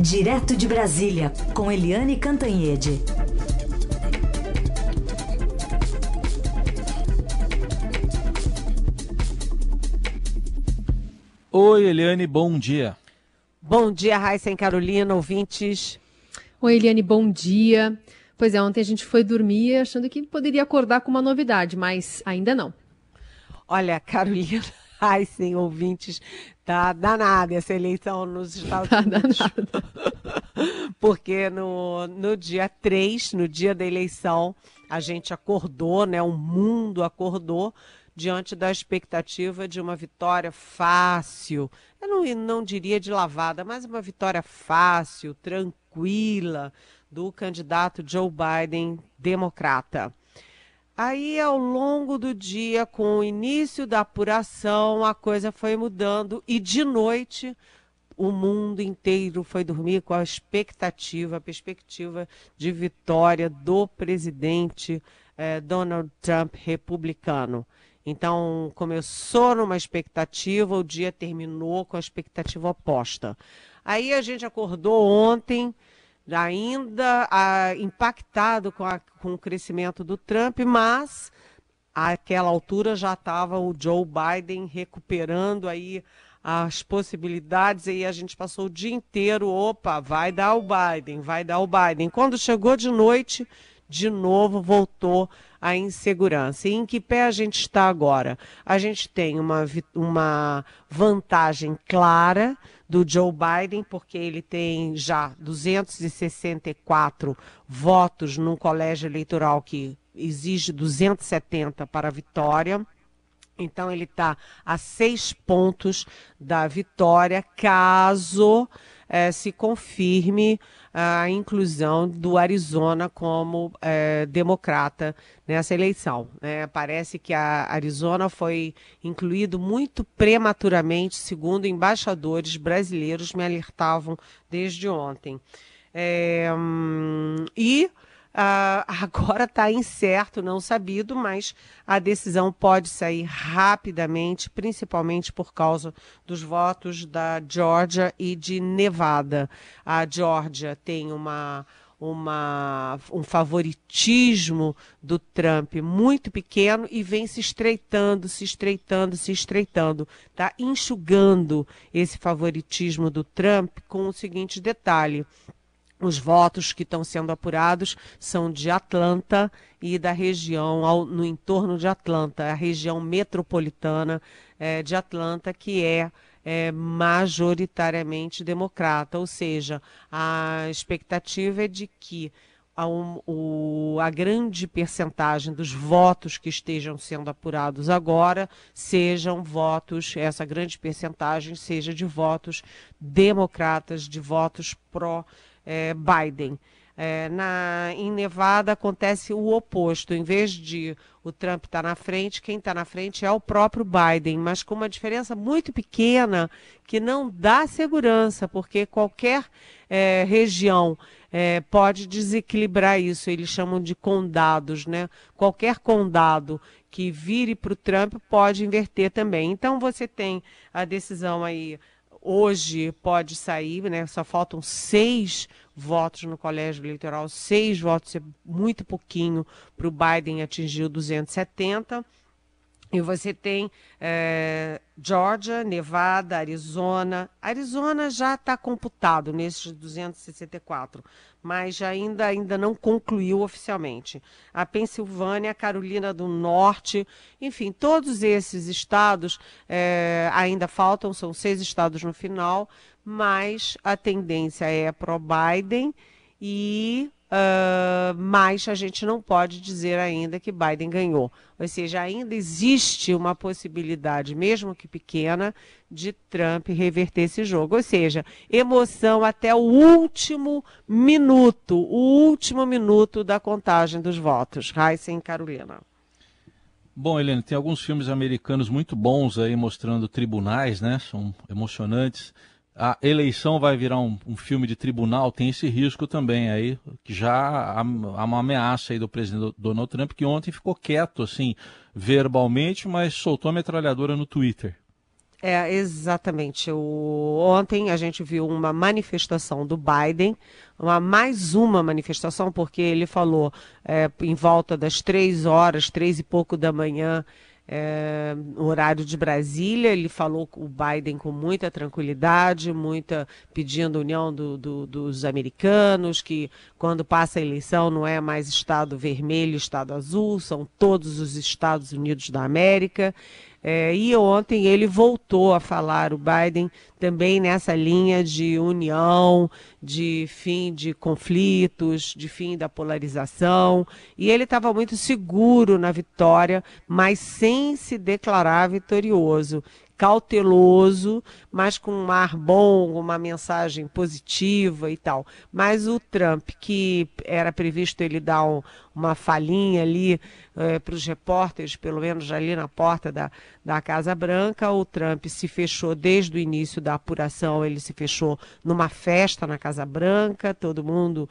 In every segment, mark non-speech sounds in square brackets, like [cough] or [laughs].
Direto de Brasília, com Eliane Cantanhede. Oi, Eliane, bom dia. Bom dia, Raíssa e Carolina, ouvintes. Oi, Eliane, bom dia. Pois é, ontem a gente foi dormir achando que poderia acordar com uma novidade, mas ainda não. Olha, [laughs] Carolina, Heisen, ouvintes, tá danada essa eleição nos [laughs] Estados tá Unidos. [laughs] Porque no, no dia 3, no dia da eleição, a gente acordou, né? O mundo acordou diante da expectativa de uma vitória fácil. Eu não, não diria de lavada, mas uma vitória fácil, tranquila, do candidato Joe Biden, democrata. Aí, ao longo do dia, com o início da apuração, a coisa foi mudando e de noite o mundo inteiro foi dormir com a expectativa, a perspectiva de vitória do presidente eh, Donald Trump republicano. Então, começou numa expectativa, o dia terminou com a expectativa oposta. Aí a gente acordou ontem ainda ah, impactado com, a, com o crescimento do Trump, mas àquela altura já estava o Joe Biden recuperando aí as possibilidades e a gente passou o dia inteiro, opa, vai dar o Biden, vai dar o Biden. Quando chegou de noite, de novo voltou a insegurança. E em que pé a gente está agora? A gente tem uma, uma vantagem clara do Joe Biden, porque ele tem já 264 votos num colégio eleitoral que exige 270 para a vitória. Então ele está a seis pontos da vitória, caso eh, se confirme a inclusão do Arizona como é, democrata nessa eleição. Né? Parece que a Arizona foi incluído muito prematuramente, segundo embaixadores brasileiros me alertavam desde ontem. É, hum, e Uh, agora está incerto, não sabido, mas a decisão pode sair rapidamente, principalmente por causa dos votos da Georgia e de Nevada. A Georgia tem uma, uma, um favoritismo do Trump muito pequeno e vem se estreitando, se estreitando, se estreitando. Está enxugando esse favoritismo do Trump com o seguinte detalhe os votos que estão sendo apurados são de Atlanta e da região ao, no entorno de Atlanta, a região metropolitana é, de Atlanta, que é, é majoritariamente democrata, ou seja, a expectativa é de que a, um, o, a grande percentagem dos votos que estejam sendo apurados agora sejam votos, essa grande percentagem seja de votos democratas, de votos pró é, Biden. É, na, em Nevada acontece o oposto. Em vez de o Trump estar tá na frente, quem está na frente é o próprio Biden, mas com uma diferença muito pequena que não dá segurança, porque qualquer é, região é, pode desequilibrar isso. Eles chamam de condados, né? Qualquer condado que vire para o Trump pode inverter também. Então você tem a decisão aí hoje pode sair, né? Só faltam seis votos no colégio eleitoral, seis votos é muito pouquinho para o Biden atingir o 270. E você tem é, Georgia, Nevada, Arizona. Arizona já está computado nesses 264, mas ainda, ainda não concluiu oficialmente. A Pensilvânia, a Carolina do Norte, enfim, todos esses estados é, ainda faltam, são seis estados no final, mas a tendência é pro Biden e Uh, mas a gente não pode dizer ainda que Biden ganhou. Ou seja, ainda existe uma possibilidade, mesmo que pequena, de Trump reverter esse jogo. Ou seja, emoção até o último minuto, o último minuto da contagem dos votos. Heisen Carolina. Bom, Helena, tem alguns filmes americanos muito bons aí mostrando tribunais, né? São emocionantes a eleição vai virar um, um, filme de tribunal, tem esse risco também aí, que já há, há, uma ameaça aí do presidente Donald Trump, que ontem ficou quieto, assim, verbalmente, mas soltou a metralhadora no Twitter. É, exatamente. O, ontem a gente viu uma manifestação do Biden, uma, mais uma manifestação, porque ele falou é, em volta das três horas, três e pouco da manhã, é, horário de Brasília. Ele falou o Biden com muita tranquilidade, muita pedindo união do, do, dos americanos, que quando passa a eleição não é mais Estado vermelho, Estado azul, são todos os Estados Unidos da América. É, e ontem ele voltou a falar, o Biden, também nessa linha de união, de fim de conflitos, de fim da polarização. E ele estava muito seguro na vitória, mas sem se declarar vitorioso cauteloso, mas com um ar bom, uma mensagem positiva e tal. Mas o Trump, que era previsto ele dar um, uma falinha ali é, para os repórteres, pelo menos ali na porta da, da Casa Branca, o Trump se fechou desde o início da apuração, ele se fechou numa festa na Casa Branca, todo mundo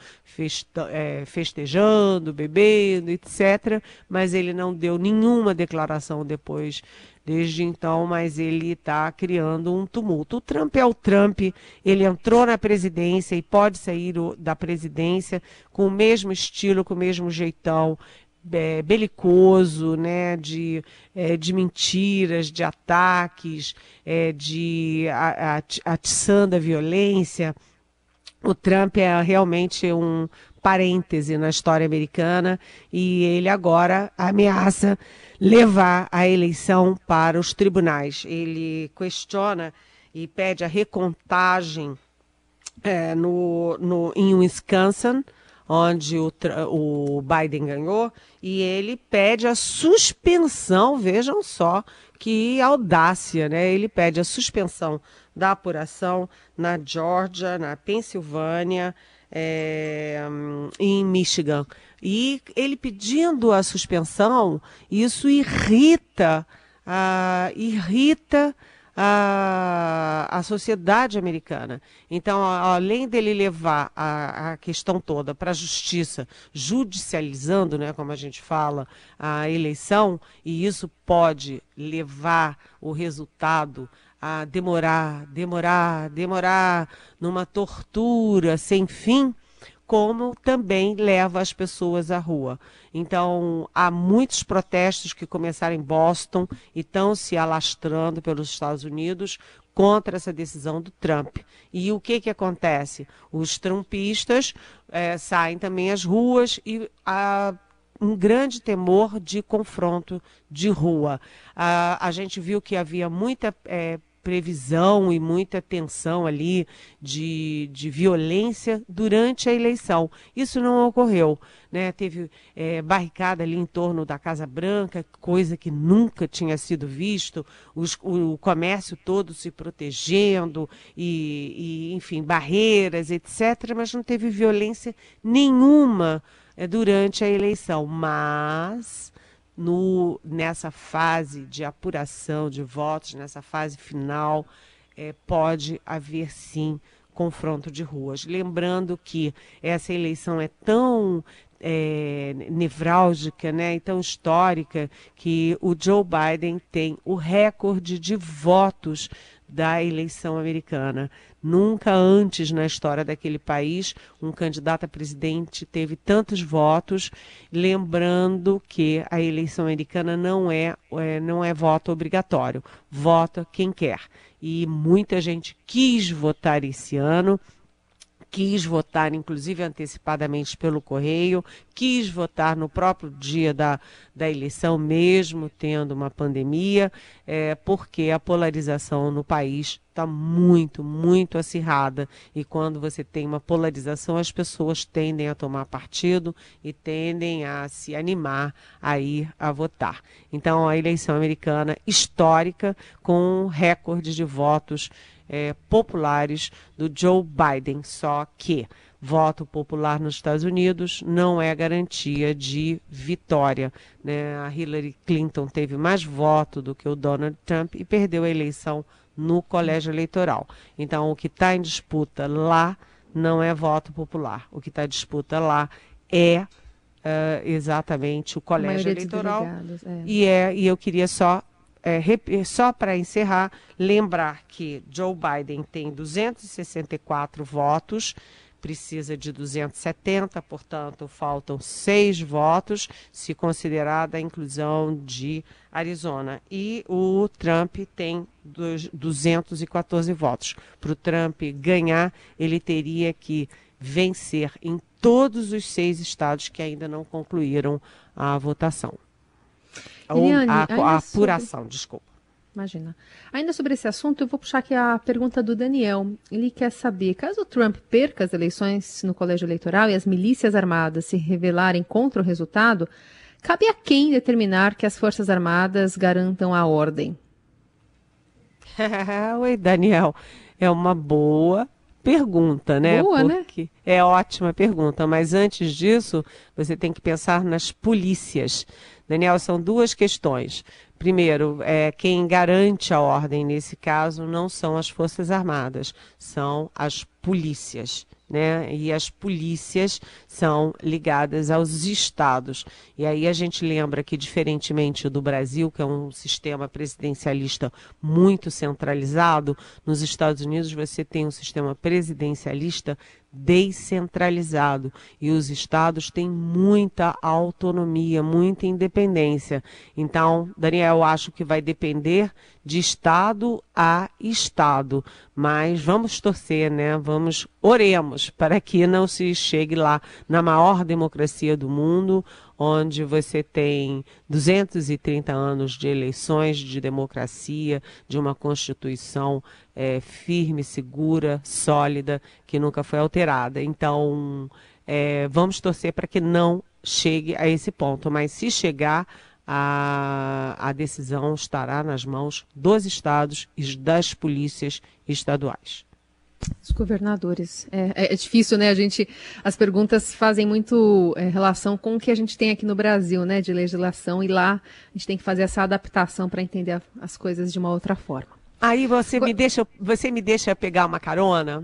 é, festejando, bebendo, etc. Mas ele não deu nenhuma declaração depois desde então, mas ele está criando um tumulto. O Trump é o Trump, ele entrou na presidência e pode sair da presidência com o mesmo estilo, com o mesmo jeitão. É, belicoso, né, de, é, de mentiras, de ataques, é, de atiçando a violência. O Trump é realmente um parêntese na história americana e ele agora ameaça levar a eleição para os tribunais. Ele questiona e pede a recontagem é, no, no, em Wisconsin, onde o, o Biden ganhou, e ele pede a suspensão, vejam só que audácia, né? Ele pede a suspensão da apuração na Georgia, na Pensilvânia, é, em Michigan. E ele pedindo a suspensão, isso irrita, uh, irrita a, a sociedade americana. Então, além dele levar a, a questão toda para a justiça, judicializando, né, como a gente fala, a eleição, e isso pode levar o resultado a demorar, demorar, demorar numa tortura sem fim, como também leva as pessoas à rua. Então, há muitos protestos que começaram em Boston e estão se alastrando pelos Estados Unidos contra essa decisão do Trump. E o que, que acontece? Os trumpistas é, saem também às ruas e há um grande temor de confronto de rua. a gente viu que havia muita é, previsão e muita tensão ali de, de violência durante a eleição. Isso não ocorreu. Né? Teve é, barricada ali em torno da Casa Branca, coisa que nunca tinha sido visto, os, o comércio todo se protegendo, e, e, enfim, barreiras, etc., mas não teve violência nenhuma é, durante a eleição. Mas no, nessa fase de apuração de votos, nessa fase final, é, pode haver sim confronto de ruas. Lembrando que essa eleição é tão é, nevrálgica né, e tão histórica que o Joe Biden tem o recorde de votos da eleição americana. Nunca antes na história daquele país um candidato a presidente teve tantos votos, lembrando que a eleição americana não é, é não é voto obrigatório, vota quem quer. E muita gente quis votar esse ano quis votar, inclusive antecipadamente pelo correio, quis votar no próprio dia da, da eleição, mesmo tendo uma pandemia, é, porque a polarização no país está muito, muito acirrada. E quando você tem uma polarização, as pessoas tendem a tomar partido e tendem a se animar a ir a votar. Então, a eleição americana histórica, com recorde de votos é, populares do Joe Biden, só que voto popular nos Estados Unidos não é garantia de vitória. Né? A Hillary Clinton teve mais voto do que o Donald Trump e perdeu a eleição no colégio eleitoral. Então, o que está em disputa lá não é voto popular. O que está em disputa lá é uh, exatamente o colégio eleitoral. É. E, é, e eu queria só é, só para encerrar, lembrar que Joe Biden tem 264 votos, precisa de 270, portanto, faltam seis votos, se considerada a inclusão de Arizona. E o Trump tem 214 votos. Para o Trump ganhar, ele teria que vencer em todos os seis estados que ainda não concluíram a votação. Eliane, a, a apuração, sobre... desculpa. Imagina. Ainda sobre esse assunto, eu vou puxar aqui a pergunta do Daniel. Ele quer saber, caso Trump perca as eleições no colégio eleitoral e as milícias armadas se revelarem contra o resultado, cabe a quem determinar que as Forças Armadas garantam a ordem? [laughs] Oi, Daniel. É uma boa pergunta, né? Boa, né? Porque né? É ótima pergunta, mas antes disso, você tem que pensar nas polícias. Daniel, são duas questões. Primeiro, é, quem garante a ordem nesse caso não são as Forças Armadas, são as polícias né? E as polícias são ligadas aos estados. E aí a gente lembra que, diferentemente do Brasil, que é um sistema presidencialista muito centralizado, nos Estados Unidos você tem um sistema presidencialista descentralizado e os estados têm muita autonomia, muita independência. Então, Daniel, acho que vai depender de estado a estado, mas vamos torcer, né? Vamos oremos para que não se chegue lá na maior democracia do mundo, onde você tem 230 anos de eleições, de democracia, de uma Constituição é, firme, segura, sólida, que nunca foi alterada. Então, é, vamos torcer para que não chegue a esse ponto, mas se chegar, a, a decisão estará nas mãos dos estados e das polícias estaduais. Os governadores. É, é, difícil, né? A gente, as perguntas fazem muito é, relação com o que a gente tem aqui no Brasil, né? De legislação, e lá a gente tem que fazer essa adaptação para entender a, as coisas de uma outra forma. Aí você me deixa, você me deixa pegar uma carona?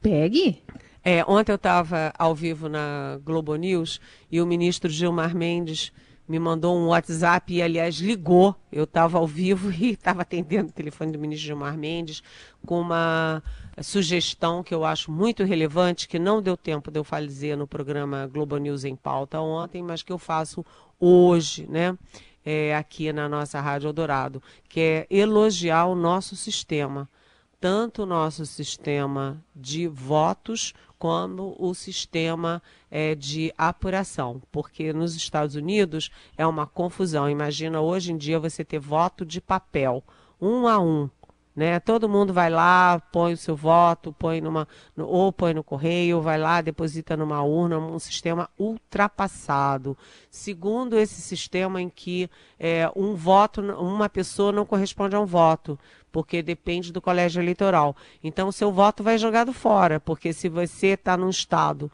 Pegue. É, ontem eu estava ao vivo na Globo News e o ministro Gilmar Mendes me mandou um WhatsApp e, aliás, ligou. Eu estava ao vivo [laughs] e estava atendendo o telefone do ministro Gilmar Mendes com uma sugestão que eu acho muito relevante, que não deu tempo de eu fazer no programa Globo News em pauta ontem, mas que eu faço hoje, né? É, aqui na nossa Rádio Eldorado, que é elogiar o nosso sistema, tanto o nosso sistema de votos como o sistema é, de apuração, porque nos Estados Unidos é uma confusão. Imagina hoje em dia você ter voto de papel, um a um. Né? Todo mundo vai lá, põe o seu voto, põe numa, ou põe no correio, vai lá, deposita numa urna, um sistema ultrapassado. Segundo esse sistema em que é, um voto, uma pessoa não corresponde a um voto, porque depende do colégio eleitoral. Então, o seu voto vai jogado fora, porque se você está num estado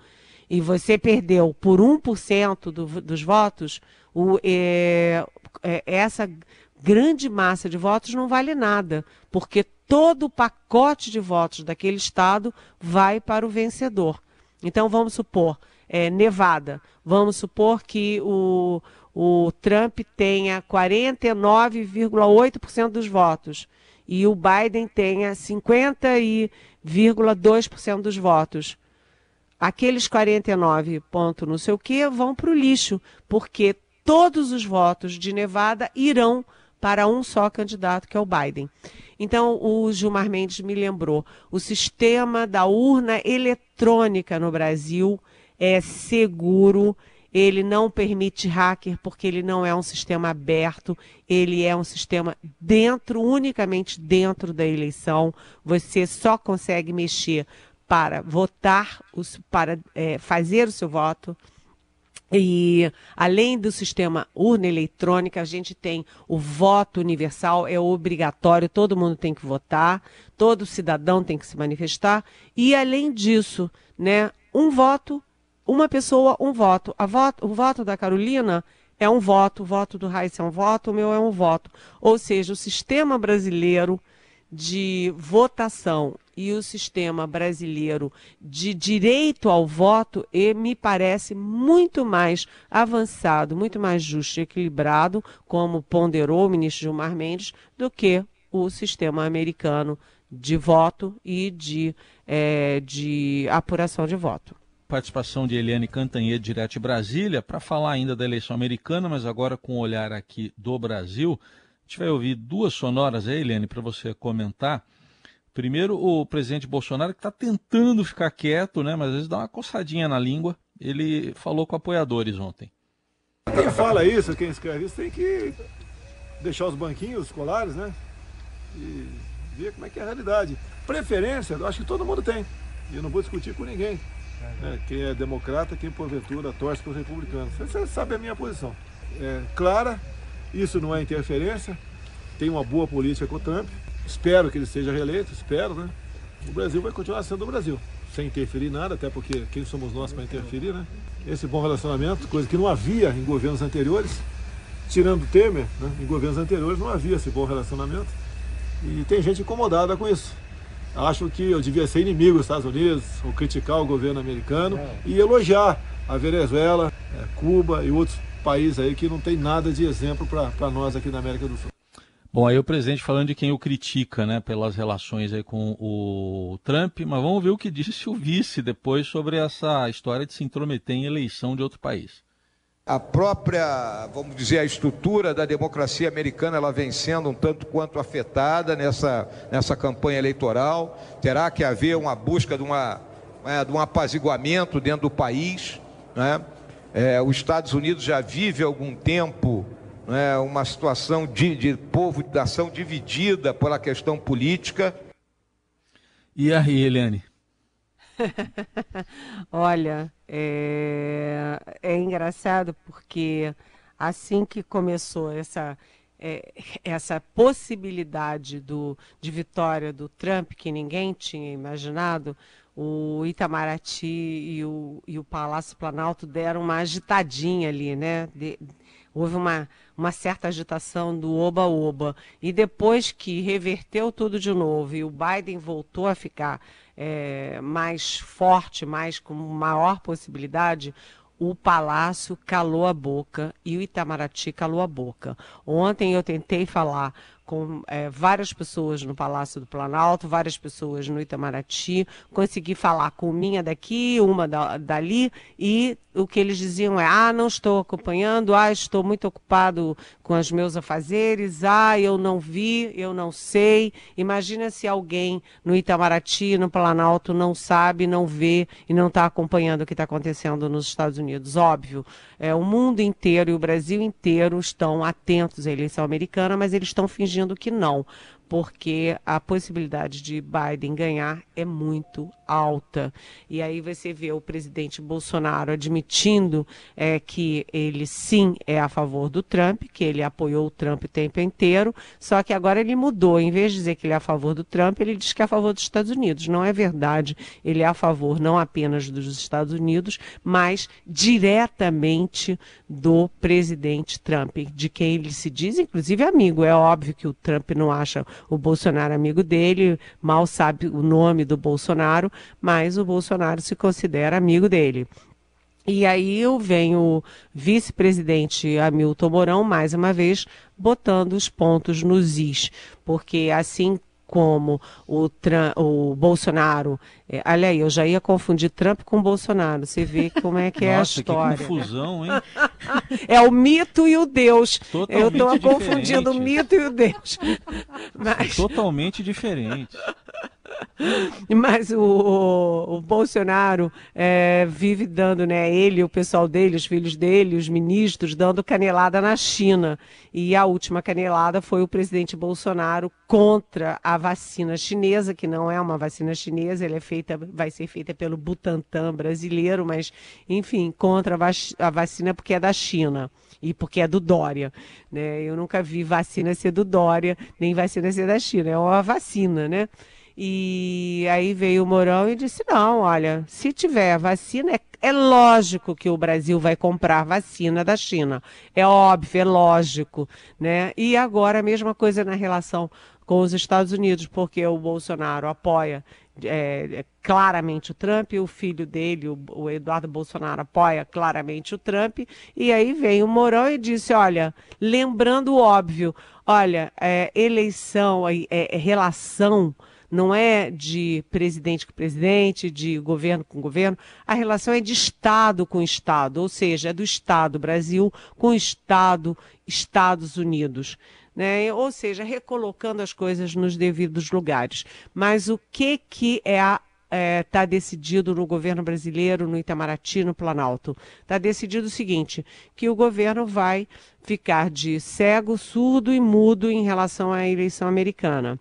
e você perdeu por 1% do, dos votos, o, é, é, essa grande massa de votos não vale nada, porque todo o pacote de votos daquele estado vai para o vencedor. Então vamos supor, é, Nevada, vamos supor que o, o Trump tenha 49,8% dos votos e o Biden tenha 50,2% dos votos. Aqueles 49 ponto não sei o que vão para o lixo, porque todos os votos de Nevada irão para um só candidato, que é o Biden. Então, o Gilmar Mendes me lembrou: o sistema da urna eletrônica no Brasil é seguro, ele não permite hacker porque ele não é um sistema aberto, ele é um sistema dentro, unicamente dentro da eleição. Você só consegue mexer para votar, para é, fazer o seu voto e além do sistema urna eletrônica, a gente tem o voto universal, é obrigatório, todo mundo tem que votar, todo cidadão tem que se manifestar. E além disso, né, um voto, uma pessoa, um voto. A voto o voto da Carolina é um voto, o voto do Raíssa é um voto, o meu é um voto. Ou seja, o sistema brasileiro de votação e o sistema brasileiro de direito ao voto e me parece muito mais avançado, muito mais justo e equilibrado, como ponderou o ministro Gilmar Mendes, do que o sistema americano de voto e de, é, de apuração de voto. Participação de Eliane Cantanhede, direto de Brasília, para falar ainda da eleição americana, mas agora com o olhar aqui do Brasil. Gente vai ouvir duas sonoras aí, Eliane, para você comentar. Primeiro, o presidente Bolsonaro, que está tentando ficar quieto, né, mas às vezes dá uma coçadinha na língua. Ele falou com apoiadores ontem. Quem fala isso, quem escreve isso, tem que deixar os banquinhos escolares, né? E ver como é que é a realidade. Preferência, eu acho que todo mundo tem. E eu não vou discutir com ninguém. Né? Quem é democrata, quem porventura torce para os republicanos. Você sabe a minha posição. É clara, isso não é interferência. Tem uma boa política com o Trump. Espero que ele seja reeleito, espero, né? O Brasil vai continuar sendo o Brasil, sem interferir em nada, até porque quem somos nós para interferir, né? Esse bom relacionamento, coisa que não havia em governos anteriores, tirando Temer, né? em governos anteriores não havia esse bom relacionamento. E tem gente incomodada com isso. Acho que eu devia ser inimigo dos Estados Unidos, ou criticar o governo americano é. e elogiar a Venezuela, é, Cuba e outros países aí que não tem nada de exemplo para nós aqui na América do Sul. Bom, aí o presidente falando de quem o critica, né, pelas relações aí com o Trump, mas vamos ver o que disse o vice depois sobre essa história de se intrometer em eleição de outro país a própria, vamos dizer, a estrutura da democracia americana, ela vem sendo um tanto quanto afetada nessa, nessa campanha eleitoral. Terá que haver uma busca de, uma, é, de um apaziguamento dentro do país. Né? É, os Estados Unidos já vive há algum tempo né, uma situação de, de povo, de nação dividida pela questão política. E aí, Eliane? [laughs] Olha, é, é engraçado porque assim que começou essa é, essa possibilidade do, de vitória do Trump, que ninguém tinha imaginado, o Itamaraty e o, e o Palácio Planalto deram uma agitadinha ali, né? De, houve uma, uma certa agitação do oba-oba. E depois que reverteu tudo de novo e o Biden voltou a ficar é, mais forte, mais com maior possibilidade, o Palácio calou a boca e o Itamaraty calou a boca. Ontem eu tentei falar com é, várias pessoas no Palácio do Planalto, várias pessoas no Itamaraty, consegui falar com minha daqui, uma da, dali, e o que eles diziam é: ah, não estou acompanhando, ah, estou muito ocupado com os meus afazeres, ah, eu não vi, eu não sei. Imagina se alguém no Itamaraty, no Planalto, não sabe, não vê e não está acompanhando o que está acontecendo nos Estados Unidos. Óbvio, é, o mundo inteiro e o Brasil inteiro estão atentos à eleição americana, mas eles estão fingindo que não porque a possibilidade de Biden ganhar é muito alta. E aí você vê o presidente Bolsonaro admitindo é, que ele sim é a favor do Trump, que ele apoiou o Trump o tempo inteiro, só que agora ele mudou. Em vez de dizer que ele é a favor do Trump, ele diz que é a favor dos Estados Unidos. Não é verdade. Ele é a favor não apenas dos Estados Unidos, mas diretamente do presidente Trump, de quem ele se diz, inclusive, amigo. É óbvio que o Trump não acha o Bolsonaro amigo dele, mal sabe o nome do Bolsonaro, mas o Bolsonaro se considera amigo dele. E aí vem o vice-presidente Hamilton Mourão, mais uma vez, botando os pontos nos is, porque assim como o, Trump, o Bolsonaro. É, olha aí, eu já ia confundir Trump com Bolsonaro. Você vê como é que Nossa, é a história. Que confusão, hein? é o mito e o Deus. Totalmente eu estou confundindo o mito e o Deus. Mas... Totalmente diferente. [laughs] Mas o, o, Bolsonaro é, vive dando, né, ele, o pessoal dele, os filhos dele, os ministros, dando canelada na China. E a última canelada foi o presidente Bolsonaro contra a vacina chinesa, que não é uma vacina chinesa, ela é feita, vai ser feita pelo Butantan brasileiro, mas, enfim, contra a vacina porque é da China e porque é do Dória. Né? Eu nunca vi vacina ser do Dória, nem vacina ser da China, é uma vacina, né? E aí veio o Mourão e disse: não, olha, se tiver vacina, é, é lógico que o Brasil vai comprar vacina da China. É óbvio, é lógico. Né? E agora a mesma coisa na relação com os Estados Unidos, porque o Bolsonaro apoia é, é, claramente o Trump, o filho dele, o, o, Eduardo Bolsonaro, apoia claramente o Trump, e aí vem o Mourão e disse: olha, lembrando o óbvio, olha, é, eleição, é, é, relação não é de presidente com presidente, de governo com governo, a relação é de Estado com Estado, ou seja, é do Estado Brasil com Estado Estados Unidos né? ou seja, recolocando as coisas nos devidos lugares. Mas o que, que é a está é, tá decidido no governo brasileiro, no Itamaraty, no Planalto. Está decidido o seguinte: que o governo vai ficar de cego, surdo e mudo em relação à eleição americana.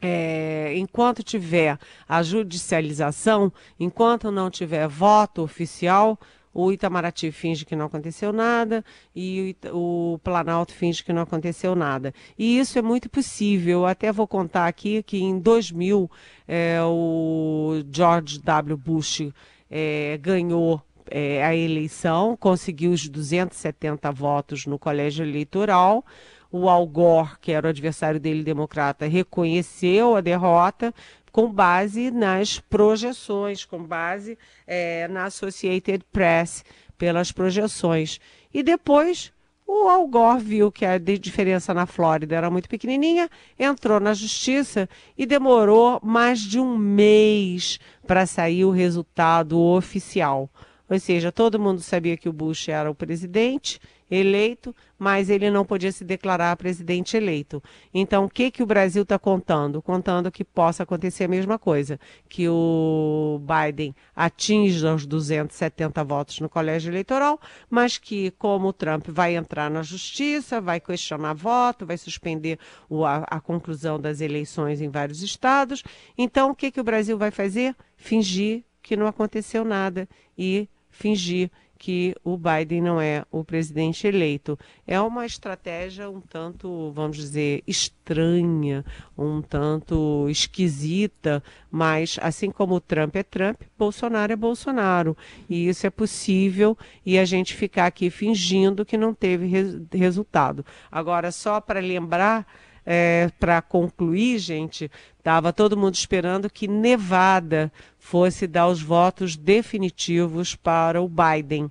É, enquanto tiver a judicialização, enquanto não tiver voto oficial, o Itamaraty finge que não aconteceu nada e o, o Planalto finge que não aconteceu nada. E isso é muito possível. Eu até vou contar aqui que em 2000 é, o George W. Bush é, ganhou é, a eleição, conseguiu os 270 votos no colégio eleitoral. O Al Gore, que era o adversário dele democrata, reconheceu a derrota, com base nas projeções, com base é, na Associated Press, pelas projeções. E depois o Al Gore viu que a diferença na Flórida era muito pequenininha, entrou na justiça e demorou mais de um mês para sair o resultado oficial. Ou seja, todo mundo sabia que o Bush era o presidente eleito, mas ele não podia se declarar presidente eleito. Então, o que, que o Brasil está contando? Contando que possa acontecer a mesma coisa, que o Biden atinja os 270 votos no colégio eleitoral, mas que, como o Trump vai entrar na justiça, vai questionar voto, vai suspender o, a, a conclusão das eleições em vários estados, então o que, que o Brasil vai fazer? Fingir que não aconteceu nada e fingir que o Biden não é o presidente eleito. É uma estratégia um tanto, vamos dizer, estranha, um tanto esquisita, mas assim como o Trump é Trump, Bolsonaro é Bolsonaro. E isso é possível e a gente ficar aqui fingindo que não teve res resultado. Agora, só para lembrar. É, para concluir, gente, estava todo mundo esperando que Nevada fosse dar os votos definitivos para o Biden,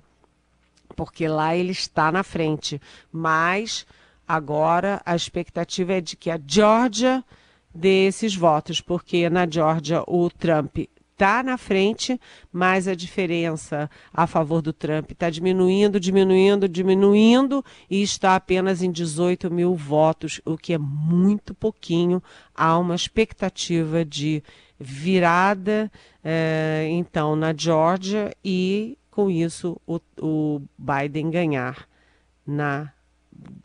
porque lá ele está na frente. Mas agora a expectativa é de que a Georgia dê esses votos, porque na Georgia o Trump está na frente, mas a diferença a favor do Trump está diminuindo, diminuindo, diminuindo e está apenas em 18 mil votos, o que é muito pouquinho. Há uma expectativa de virada, é, então, na Geórgia e, com isso, o, o Biden ganhar na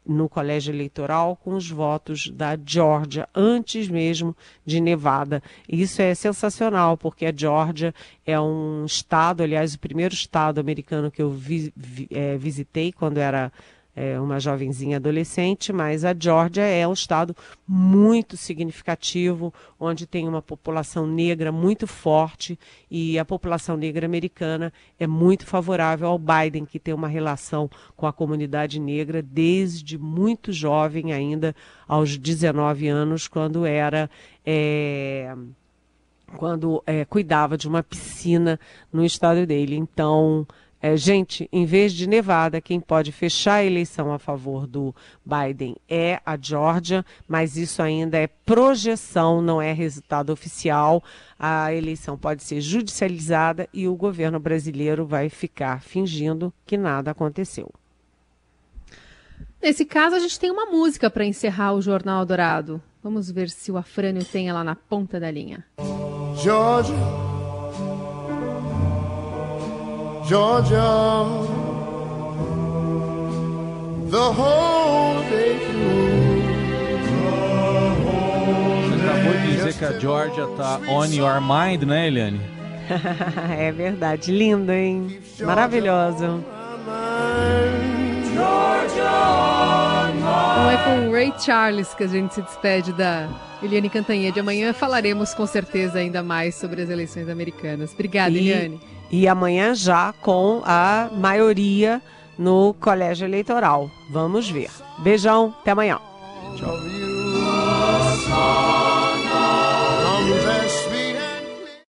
no colégio eleitoral com os votos da Geórgia, antes mesmo de Nevada. Isso é sensacional, porque a Geórgia é um estado, aliás, o primeiro estado americano que eu vi, vi, é, visitei quando era é, uma jovenzinha adolescente, mas a Geórgia é um estado muito significativo, onde tem uma população negra muito forte e a população negra americana é muito favorável ao Biden, que tem uma relação com a comunidade negra desde muito jovem, ainda aos 19 anos, quando era. É, quando é, cuidava de uma piscina no estado dele. Então, é, gente, em vez de Nevada, quem pode fechar a eleição a favor do Biden é a Georgia, mas isso ainda é projeção, não é resultado oficial. A eleição pode ser judicializada e o governo brasileiro vai ficar fingindo que nada aconteceu. Nesse caso, a gente tem uma música para encerrar o Jornal Dourado. Vamos ver se o Afrânio tem ela na ponta da linha. Georgia. Georgia, the whole day through. Você acabou de dizer que a Georgia tá on your mind, né, Eliane? [laughs] é verdade, lindo, hein? Maravilhoso. Então é com o Ray Charles que a gente se despede da Eliane Cantanhede. Amanhã falaremos com certeza ainda mais sobre as eleições americanas. Obrigada, e... Eliane. E amanhã já com a maioria no colégio eleitoral. Vamos ver. Beijão, até amanhã. Tchau.